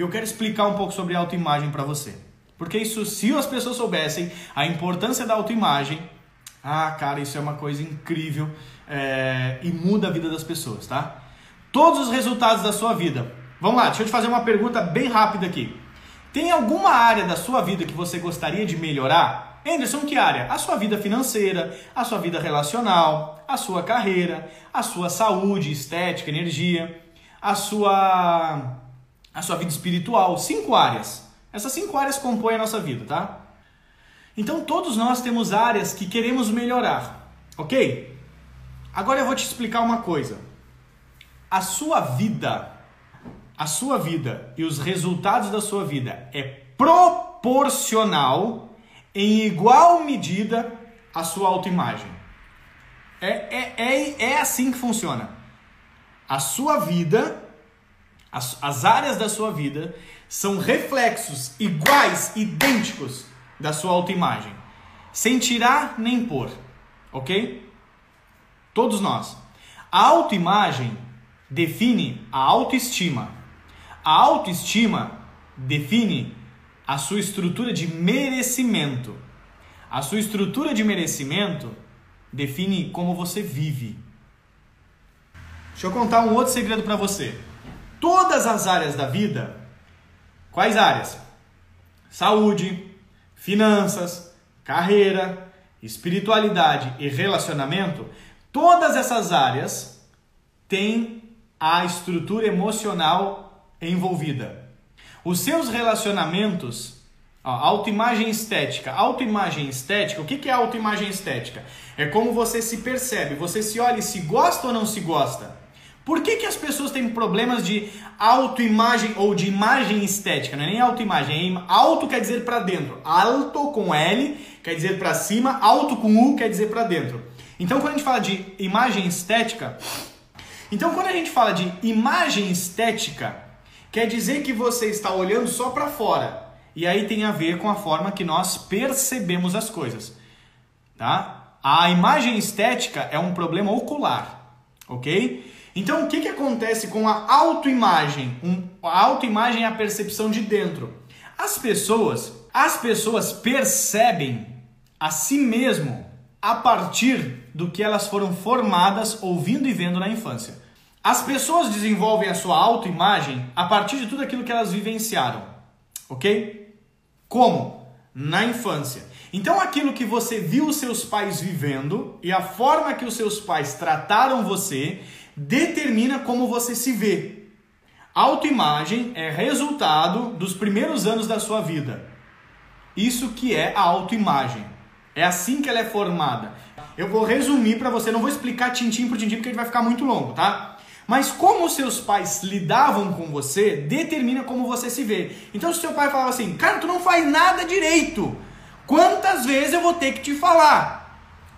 Eu quero explicar um pouco sobre autoimagem para você. Porque isso, se as pessoas soubessem a importância da autoimagem, ah, cara, isso é uma coisa incrível é, e muda a vida das pessoas, tá? Todos os resultados da sua vida. Vamos lá, deixa eu te fazer uma pergunta bem rápida aqui. Tem alguma área da sua vida que você gostaria de melhorar? Anderson, que área? A sua vida financeira, a sua vida relacional, a sua carreira, a sua saúde, estética, energia, a sua a sua vida espiritual, cinco áreas. Essas cinco áreas compõem a nossa vida, tá? Então todos nós temos áreas que queremos melhorar, ok? Agora eu vou te explicar uma coisa. A sua vida, a sua vida e os resultados da sua vida é proporcional em igual medida à sua autoimagem. É, é, é, é assim que funciona. A sua vida, as, as áreas da sua vida são reflexos iguais, idênticos da sua autoimagem, sem tirar nem pôr, ok? Todos nós. A autoimagem define a autoestima. A autoestima define a sua estrutura de merecimento. A sua estrutura de merecimento define como você vive. Deixa eu contar um outro segredo para você. Todas as áreas da vida, quais áreas? Saúde, finanças, carreira, espiritualidade e relacionamento, todas essas áreas têm a estrutura emocional envolvida. Os seus relacionamentos, ó, autoimagem estética. Autoimagem estética, o que é autoimagem estética? É como você se percebe, você se olha e se gosta ou não se gosta. Por que, que as pessoas têm problemas de autoimagem ou de imagem estética? Não é nem autoimagem, é auto quer dizer para dentro. Alto com L quer dizer para cima, alto com U quer dizer para dentro. Então quando a gente fala de imagem estética, então quando a gente fala de imagem estética, quer dizer que você está olhando só para fora. E aí tem a ver com a forma que nós percebemos as coisas, tá? A imagem estética é um problema ocular, ok? Então, o que, que acontece com a autoimagem? Um, a autoimagem é a percepção de dentro. As pessoas, as pessoas percebem a si mesmo a partir do que elas foram formadas ouvindo e vendo na infância. As pessoas desenvolvem a sua autoimagem a partir de tudo aquilo que elas vivenciaram, ok? Como? Na infância. Então, aquilo que você viu os seus pais vivendo e a forma que os seus pais trataram você determina como você se vê. Autoimagem é resultado dos primeiros anos da sua vida. Isso que é a autoimagem. É assim que ela é formada. Eu vou resumir para você, não vou explicar tintim por tintim porque vai ficar muito longo, tá? Mas como seus pais lidavam com você, determina como você se vê. Então se seu pai falava assim, cara, tu não faz nada direito. Quantas vezes eu vou ter que te falar?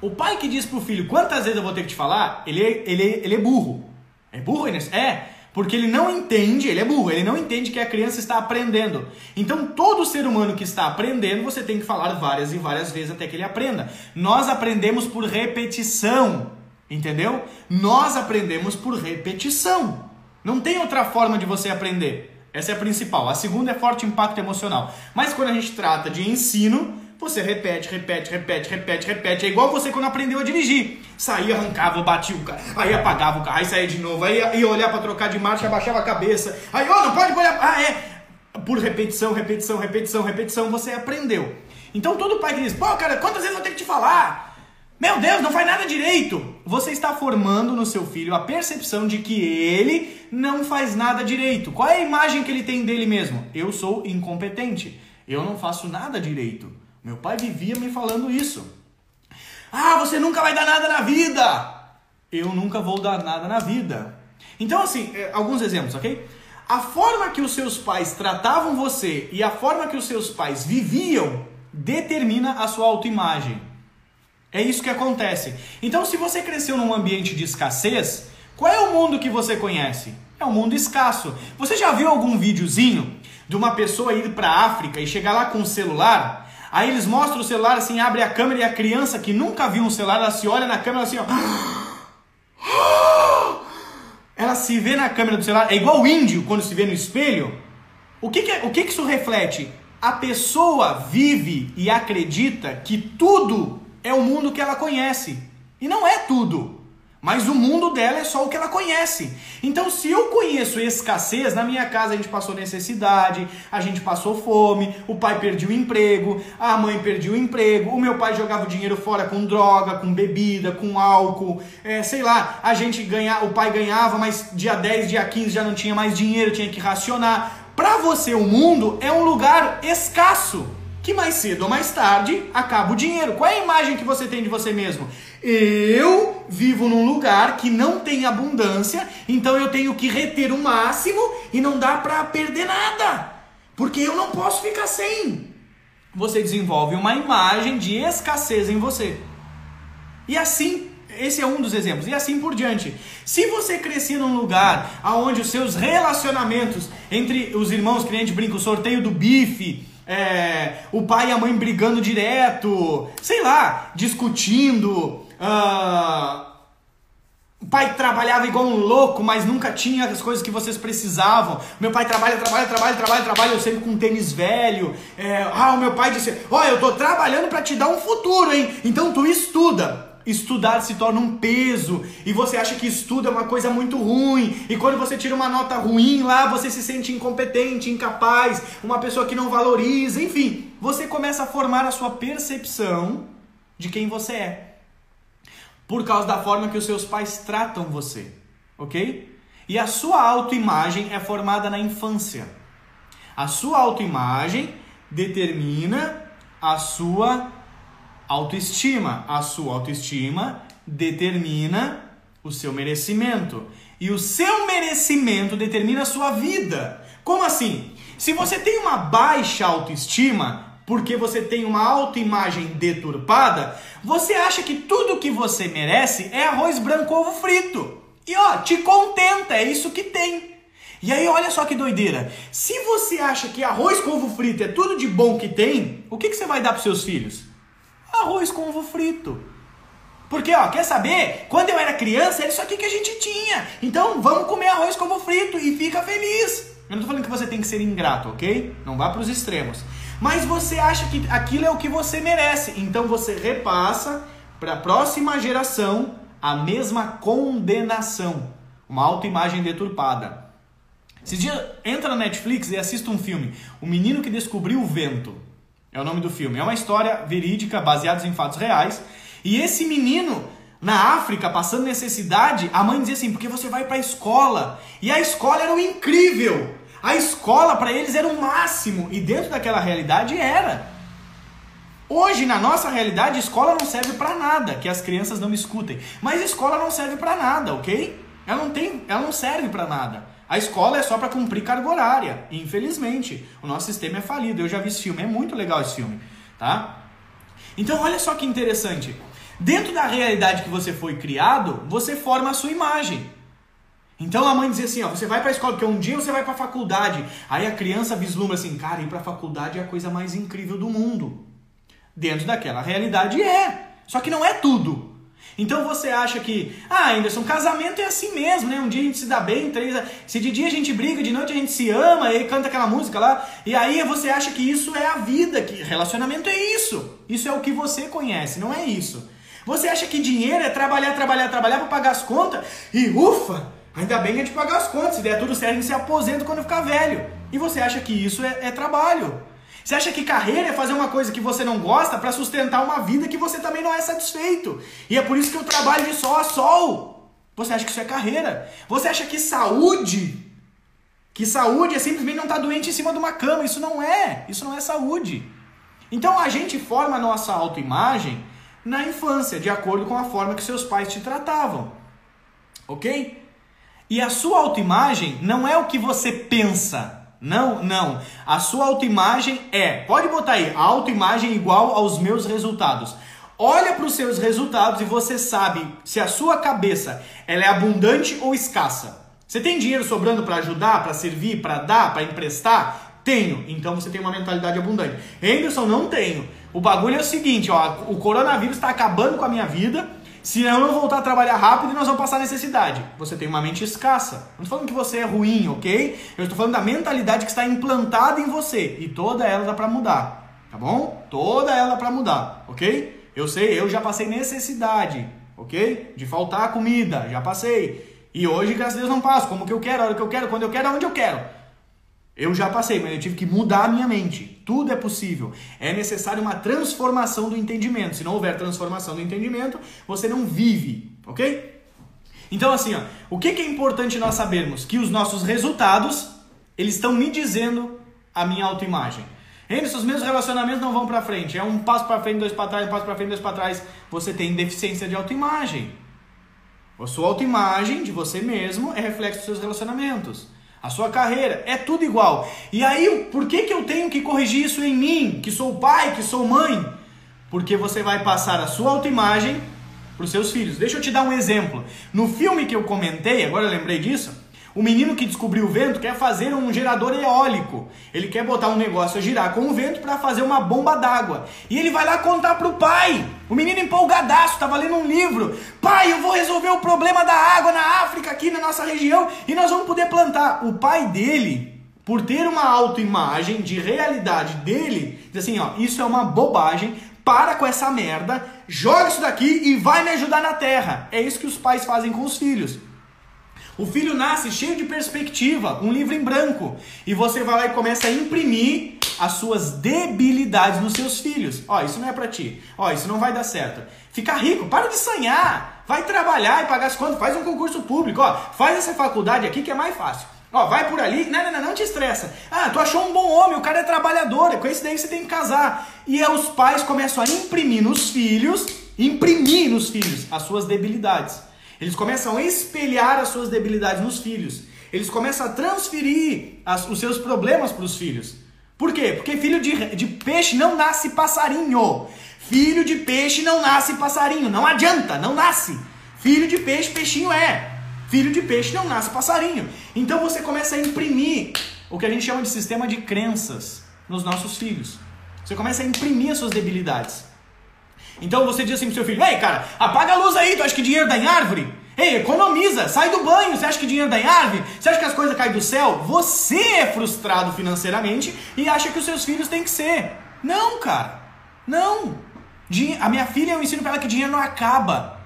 O pai que diz pro filho quantas vezes eu vou ter que te falar, ele, é, ele, é, ele é burro. É burro, Inês? É, porque ele não entende, ele é burro, ele não entende que a criança está aprendendo. Então, todo ser humano que está aprendendo, você tem que falar várias e várias vezes até que ele aprenda. Nós aprendemos por repetição, entendeu? Nós aprendemos por repetição. Não tem outra forma de você aprender. Essa é a principal. A segunda é forte impacto emocional. Mas quando a gente trata de ensino, você repete, repete, repete, repete, repete. É igual você quando aprendeu a dirigir. Saía, arrancava, batia o carro, aí apagava o carro, aí saía de novo, aí ia olhar para trocar de marcha, abaixava a cabeça. Aí, ó, oh, não pode olhar. Ah, é. Por repetição, repetição, repetição, repetição, você aprendeu. Então todo pai que diz, pô, cara, quantas vezes eu tenho que te falar? Meu Deus, não faz nada direito. Você está formando no seu filho a percepção de que ele não faz nada direito. Qual é a imagem que ele tem dele mesmo? Eu sou incompetente. Eu não faço nada direito. Meu pai vivia me falando isso. Ah, você nunca vai dar nada na vida! Eu nunca vou dar nada na vida. Então, assim, é, alguns exemplos, ok? A forma que os seus pais tratavam você e a forma que os seus pais viviam determina a sua autoimagem. É isso que acontece. Então, se você cresceu num ambiente de escassez, qual é o mundo que você conhece? É um mundo escasso. Você já viu algum videozinho de uma pessoa ir para a África e chegar lá com um celular Aí eles mostram o celular assim, abre a câmera e a criança que nunca viu um celular, ela se olha na câmera assim, ó. Ela se vê na câmera do celular, é igual o índio quando se vê no espelho. O que, que, é, o que, que isso reflete? A pessoa vive e acredita que tudo é o mundo que ela conhece. E não é tudo. Mas o mundo dela é só o que ela conhece. Então, se eu conheço escassez, na minha casa a gente passou necessidade, a gente passou fome, o pai perdeu o emprego, a mãe perdeu o emprego, o meu pai jogava o dinheiro fora com droga, com bebida, com álcool, é, sei lá, a gente ganha, o pai ganhava, mas dia 10, dia 15 já não tinha mais dinheiro, tinha que racionar. Para você, o mundo é um lugar escasso que mais cedo ou mais tarde acaba o dinheiro. Qual é a imagem que você tem de você mesmo? Eu vivo num lugar que não tem abundância, então eu tenho que reter o máximo e não dá para perder nada, porque eu não posso ficar sem. Você desenvolve uma imagem de escassez em você. E assim, esse é um dos exemplos. E assim por diante. Se você crescer num lugar onde os seus relacionamentos entre os irmãos, gente brinca, o sorteio do bife, é, o pai e a mãe brigando direto, sei lá, discutindo. Uh, o pai trabalhava igual um louco, mas nunca tinha as coisas que vocês precisavam. Meu pai trabalha, trabalha, trabalha, trabalha, trabalha, eu sempre com um tênis velho. É, ah, o meu pai disse: Ó, eu tô trabalhando para te dar um futuro, hein? Então tu estuda estudar se torna um peso e você acha que estudo é uma coisa muito ruim e quando você tira uma nota ruim lá você se sente incompetente, incapaz, uma pessoa que não valoriza, enfim, você começa a formar a sua percepção de quem você é por causa da forma que os seus pais tratam você, ok? E a sua autoimagem é formada na infância. A sua autoimagem determina a sua autoestima. A sua autoestima determina o seu merecimento. E o seu merecimento determina a sua vida. Como assim? Se você tem uma baixa autoestima, porque você tem uma autoimagem deturpada, você acha que tudo que você merece é arroz branco ovo frito. E ó, te contenta, é isso que tem. E aí, olha só que doideira. Se você acha que arroz com ovo frito é tudo de bom que tem, o que, que você vai dar para seus filhos? Arroz com ovo frito. Porque, ó, quer saber? Quando eu era criança, era isso aqui que a gente tinha. Então, vamos comer arroz com ovo frito e fica feliz. Eu não tô falando que você tem que ser ingrato, ok? Não vá para os extremos. Mas você acha que aquilo é o que você merece. Então, você repassa para a próxima geração a mesma condenação. Uma autoimagem deturpada. Esse dia, entra na Netflix e assista um filme. O Menino que Descobriu o Vento. É o nome do filme. É uma história verídica, baseada em fatos reais. E esse menino, na África, passando necessidade, a mãe dizia assim: porque você vai para a escola. E a escola era o incrível. A escola para eles era o máximo. E dentro daquela realidade era. Hoje, na nossa realidade, escola não serve para nada, que as crianças não me escutem. Mas escola não serve para nada, ok? Ela não tem, ela não serve para nada. A escola é só para cumprir carga horária. Infelizmente, o nosso sistema é falido. Eu já vi esse filme, é muito legal esse filme, tá? Então, olha só que interessante. Dentro da realidade que você foi criado, você forma a sua imagem. Então a mãe dizia assim, ó, você vai para a escola, porque um dia você vai para a faculdade. Aí a criança vislumbra assim, cara, ir para a faculdade é a coisa mais incrível do mundo. Dentro daquela realidade é. Só que não é tudo. Então você acha que, ah, Anderson, casamento é assim mesmo, né? Um dia a gente se dá bem, três, se de dia a gente briga, de noite a gente se ama, e canta aquela música lá, e aí você acha que isso é a vida, que relacionamento é isso. Isso é o que você conhece, não é isso. Você acha que dinheiro é trabalhar, trabalhar, trabalhar para pagar as contas e ufa, ainda bem que a gente pagar as contas, se der tudo certo a gente se aposenta quando ficar velho. E você acha que isso é, é trabalho. Você acha que carreira é fazer uma coisa que você não gosta para sustentar uma vida que você também não é satisfeito? E é por isso que eu trabalho de sol a sol. Você acha que isso é carreira? Você acha que saúde, que saúde é simplesmente não estar tá doente em cima de uma cama? Isso não é. Isso não é saúde. Então a gente forma a nossa autoimagem na infância, de acordo com a forma que seus pais te tratavam. Ok? E a sua autoimagem não é o que você pensa, não, não. A sua autoimagem é, pode botar aí, autoimagem igual aos meus resultados. Olha para os seus resultados e você sabe se a sua cabeça ela é abundante ou escassa. Você tem dinheiro sobrando para ajudar, para servir, para dar, para emprestar? Tenho. Então você tem uma mentalidade abundante. Henderson, não tenho. O bagulho é o seguinte, ó, o coronavírus está acabando com a minha vida Se eu não voltar a trabalhar rápido, nós vamos passar necessidade. Você tem uma mente escassa. Não estou falando que você é ruim, ok? Eu estou falando da mentalidade que está implantada em você. E toda ela dá para mudar. Tá bom? Toda ela dá para mudar, ok? Eu sei, eu já passei necessidade, ok? De faltar comida, já passei. E hoje, graças a Deus, não passo. Como que eu quero, a hora que eu quero, quando eu quero, aonde eu quero. Eu já passei, mas eu tive que mudar a minha mente. Tudo é possível. É necessário uma transformação do entendimento. Se não houver transformação do entendimento, você não vive, ok? Então, assim, ó, o que, que é importante nós sabermos? Que os nossos resultados, eles estão me dizendo a minha autoimagem. Eles, os meus relacionamentos não vão para frente. É um passo para frente, dois para trás, um passo para frente, dois para trás. Você tem deficiência de autoimagem. A sua autoimagem de você mesmo é reflexo dos seus relacionamentos a sua carreira, é tudo igual. E aí, por que, que eu tenho que corrigir isso em mim, que sou pai, que sou mãe? Porque você vai passar a sua autoimagem para os seus filhos. Deixa eu te dar um exemplo. No filme que eu comentei, agora eu lembrei disso, o menino que descobriu o vento quer fazer um gerador eólico. Ele quer botar um negócio a girar com o vento para fazer uma bomba d'água. E ele vai lá contar pro pai. O menino empolgadaço, estava lendo um livro. Pai, eu vou resolver o problema da água na África, aqui na nossa região, e nós vamos poder plantar. O pai dele, por ter uma autoimagem de realidade dele, diz assim, ó, isso é uma bobagem, para com essa merda, joga isso daqui e vai me ajudar na terra. É isso que os pais fazem com os filhos. O filho nasce cheio de perspectiva, um livro em branco. E você vai lá e começa a imprimir as suas debilidades nos seus filhos. Ó, isso não é para ti. Ó, isso não vai dar certo. Ficar rico, para de sonhar. Vai trabalhar e pagar as contas, faz um concurso público, ó. Faz essa faculdade aqui que é mais fácil. Ó, vai por ali, não, não, não, não te estressa. Ah, tu achou um bom homem, o cara é trabalhador, é daí você tem que casar. E aí os pais começam a imprimir nos filhos, imprimir nos filhos as suas debilidades. Eles começam a espelhar as suas debilidades nos filhos. Eles começam a transferir as, os seus problemas para os filhos. Por quê? Porque filho de, de peixe não nasce passarinho. Filho de peixe não nasce passarinho. Não adianta, não nasce. Filho de peixe, peixinho é. Filho de peixe não nasce passarinho. Então você começa a imprimir o que a gente chama de sistema de crenças nos nossos filhos. Você começa a imprimir as suas debilidades. Então você diz assim pro seu filho: Ei, cara, apaga a luz aí, tu acha que dinheiro dá em árvore? Ei, economiza, sai do banho, você acha que dinheiro dá em árvore? Você acha que as coisas caem do céu? Você é frustrado financeiramente e acha que os seus filhos têm que ser. Não, cara, não. A minha filha, eu ensino para ela que dinheiro não acaba.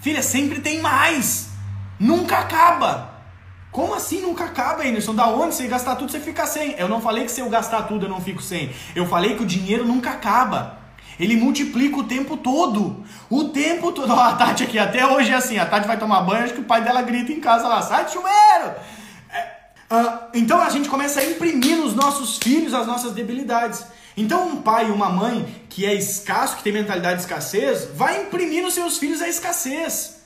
Filha, sempre tem mais. Nunca acaba. Como assim nunca acaba, Anderson? Da onde você gastar tudo, você fica sem. Eu não falei que se eu gastar tudo eu não fico sem. Eu falei que o dinheiro nunca acaba. Ele multiplica o tempo todo. O tempo todo. A Tati aqui, até hoje é assim. A Tati vai tomar banho, acho que o pai dela grita em casa lá, sai de chuveiro! É, uh, então a gente começa a imprimir nos nossos filhos as nossas debilidades. Então um pai e uma mãe que é escasso, que tem mentalidade de escassez, vai imprimir nos seus filhos a escassez.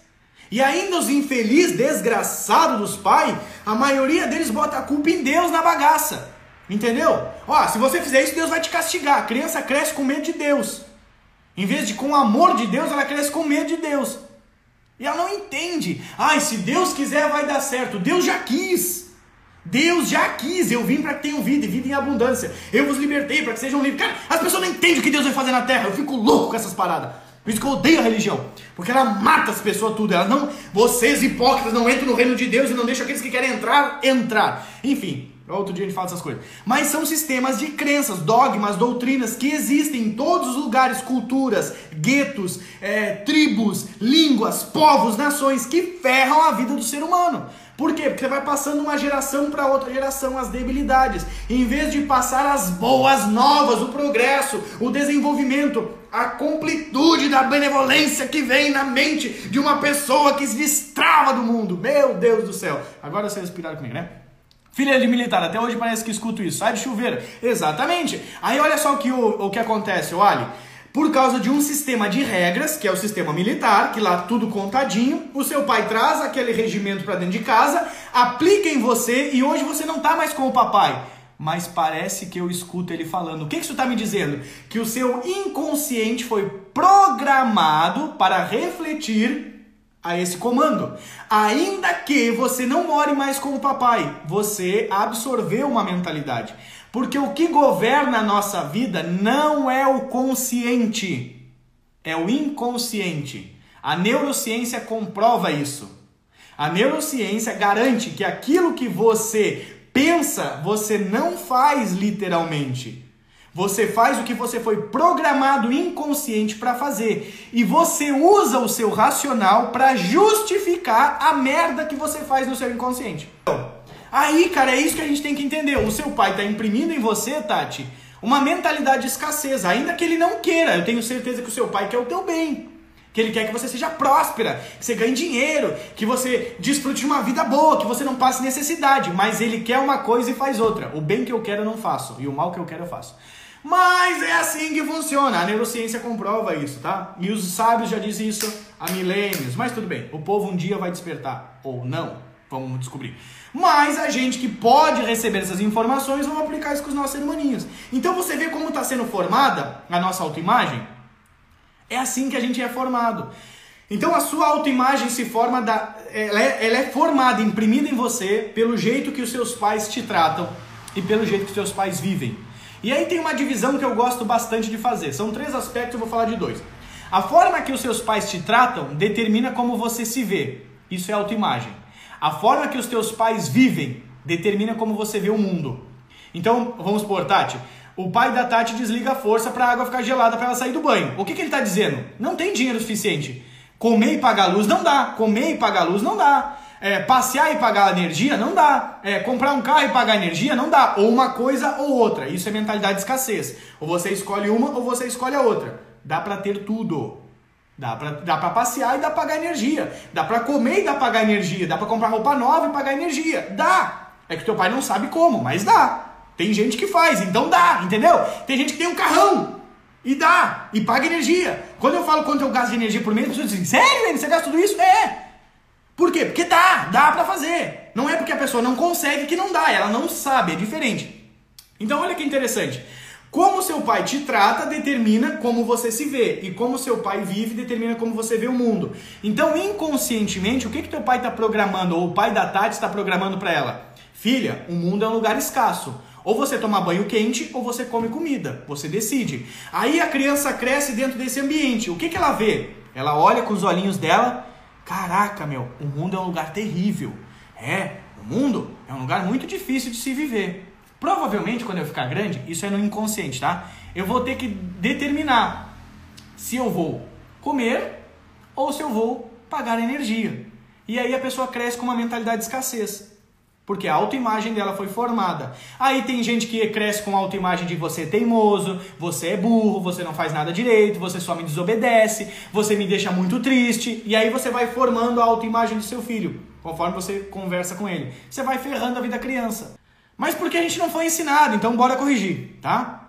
E ainda os infelizes, desgraçados dos pais, a maioria deles bota a culpa em Deus na bagaça. Entendeu? Ó, se você fizer isso, Deus vai te castigar. A criança cresce com medo de Deus. Em vez de com o amor de Deus, ela cresce com medo de Deus. E ela não entende. Ai, se Deus quiser, vai dar certo. Deus já quis. Deus já quis. Eu vim para que tenham vida e vida em abundância. Eu vos libertei para que sejam livres. Cara, as pessoas não entendem o que Deus vai fazer na terra. Eu fico louco com essas paradas. Por isso que eu odeio a religião. Porque ela mata as pessoas tudo. Elas não. Vocês hipócritas não entram no reino de Deus e não deixam aqueles que querem entrar entrar. Enfim, Outro dia a gente fala essas coisas. Mas são sistemas de crenças, dogmas, doutrinas que existem em todos os lugares, culturas, guetos, é, tribos, línguas, povos, nações que ferram a vida do ser humano. Por quê? Porque você vai passando uma geração para outra geração as debilidades. Em vez de passar as boas novas, o progresso, o desenvolvimento, a completude da benevolência que vem na mente de uma pessoa que se destrava do mundo. Meu Deus do céu. Agora vocês respiraram comigo, né? Filha de militar, até hoje parece que escuto isso. Sai de chuveiro. Exatamente. Aí olha só o que, o, o que acontece, olha. Por causa de um sistema de regras, que é o sistema militar, que lá tudo contadinho, o seu pai traz aquele regimento para dentro de casa, aplica em você e hoje você não tá mais com o papai. Mas parece que eu escuto ele falando. O que isso está me dizendo? Que o seu inconsciente foi programado para refletir a esse comando. Ainda que você não more mais com o papai, você absorveu uma mentalidade. Porque o que governa a nossa vida não é o consciente, é o inconsciente. A neurociência comprova isso. A neurociência garante que aquilo que você pensa, você não faz literalmente. Você faz o que você foi programado inconsciente para fazer. E você usa o seu racional para justificar a merda que você faz no seu inconsciente. Aí, cara, é isso que a gente tem que entender. O seu pai está imprimindo em você, Tati, uma mentalidade de escassez, ainda que ele não queira. Eu tenho certeza que o seu pai quer o teu bem. Que ele quer que você seja próspera, que você ganhe dinheiro, que você desfrute de uma vida boa, que você não passe necessidade. Mas ele quer uma coisa e faz outra. O bem que eu quero eu não faço, e o mal que eu quero eu faço. Mas é assim que funciona. A neurociência comprova isso, tá? E os sábios já dizem isso há milênios. Mas tudo bem, o povo um dia vai despertar. Ou não, vamos descobrir. Mas a gente que pode receber essas informações, vamos aplicar isso com os nossos irmãos. Então você vê como está sendo formada a nossa autoimagem? É assim que a gente é formado. Então a sua autoimagem se forma da. Ela é, ela é formada, imprimida em você pelo jeito que os seus pais te tratam e pelo jeito que os seus pais vivem. E aí tem uma divisão que eu gosto bastante de fazer. São três aspectos, eu vou falar de dois. A forma que os seus pais te tratam determina como você se vê. Isso é autoimagem. A forma que os teus pais vivem determina como você vê o mundo. Então, vamos por Tati. O pai da Tati desliga a força para a água ficar gelada para ela sair do banho. O que, que ele está dizendo? Não tem dinheiro suficiente. Comer e pagar luz não dá. Comer e pagar luz não dá. É, passear e pagar energia não dá. É, comprar um carro e pagar energia não dá. Ou uma coisa ou outra. Isso é mentalidade de escassez. Ou você escolhe uma ou você escolhe a outra. Dá para ter tudo. Dá pra, dá pra passear e dá pra pagar energia. Dá pra comer e dá pra pagar energia. Dá pra comprar roupa nova e pagar energia. Dá! É que teu pai não sabe como, mas dá. Tem gente que faz, então dá, entendeu? Tem gente que tem um carrão e dá, e paga energia. Quando eu falo quanto eu gasto de energia por mês, as pessoas dizem, sério, você gasta tudo isso? É! Por quê? Porque dá, dá pra fazer. Não é porque a pessoa não consegue que não dá, ela não sabe, é diferente. Então olha que interessante. Como seu pai te trata determina como você se vê e como seu pai vive determina como você vê o mundo. Então, inconscientemente, o que que teu pai está programando ou o pai da Tati está programando para ela? Filha, o mundo é um lugar escasso. Ou você toma banho quente ou você come comida. Você decide. Aí a criança cresce dentro desse ambiente. O que que ela vê? Ela olha com os olhinhos dela. Caraca, meu, o mundo é um lugar terrível. É, o mundo é um lugar muito difícil de se viver. Provavelmente, quando eu ficar grande, isso é no inconsciente, tá? Eu vou ter que determinar se eu vou comer ou se eu vou pagar energia. E aí a pessoa cresce com uma mentalidade de escassez. Porque a autoimagem dela foi formada. Aí tem gente que cresce com a autoimagem de você é teimoso, você é burro, você não faz nada direito, você só me desobedece, você me deixa muito triste. E aí você vai formando a autoimagem do seu filho, conforme você conversa com ele. Você vai ferrando a vida da criança. Mas porque a gente não foi ensinado, então bora corrigir, tá?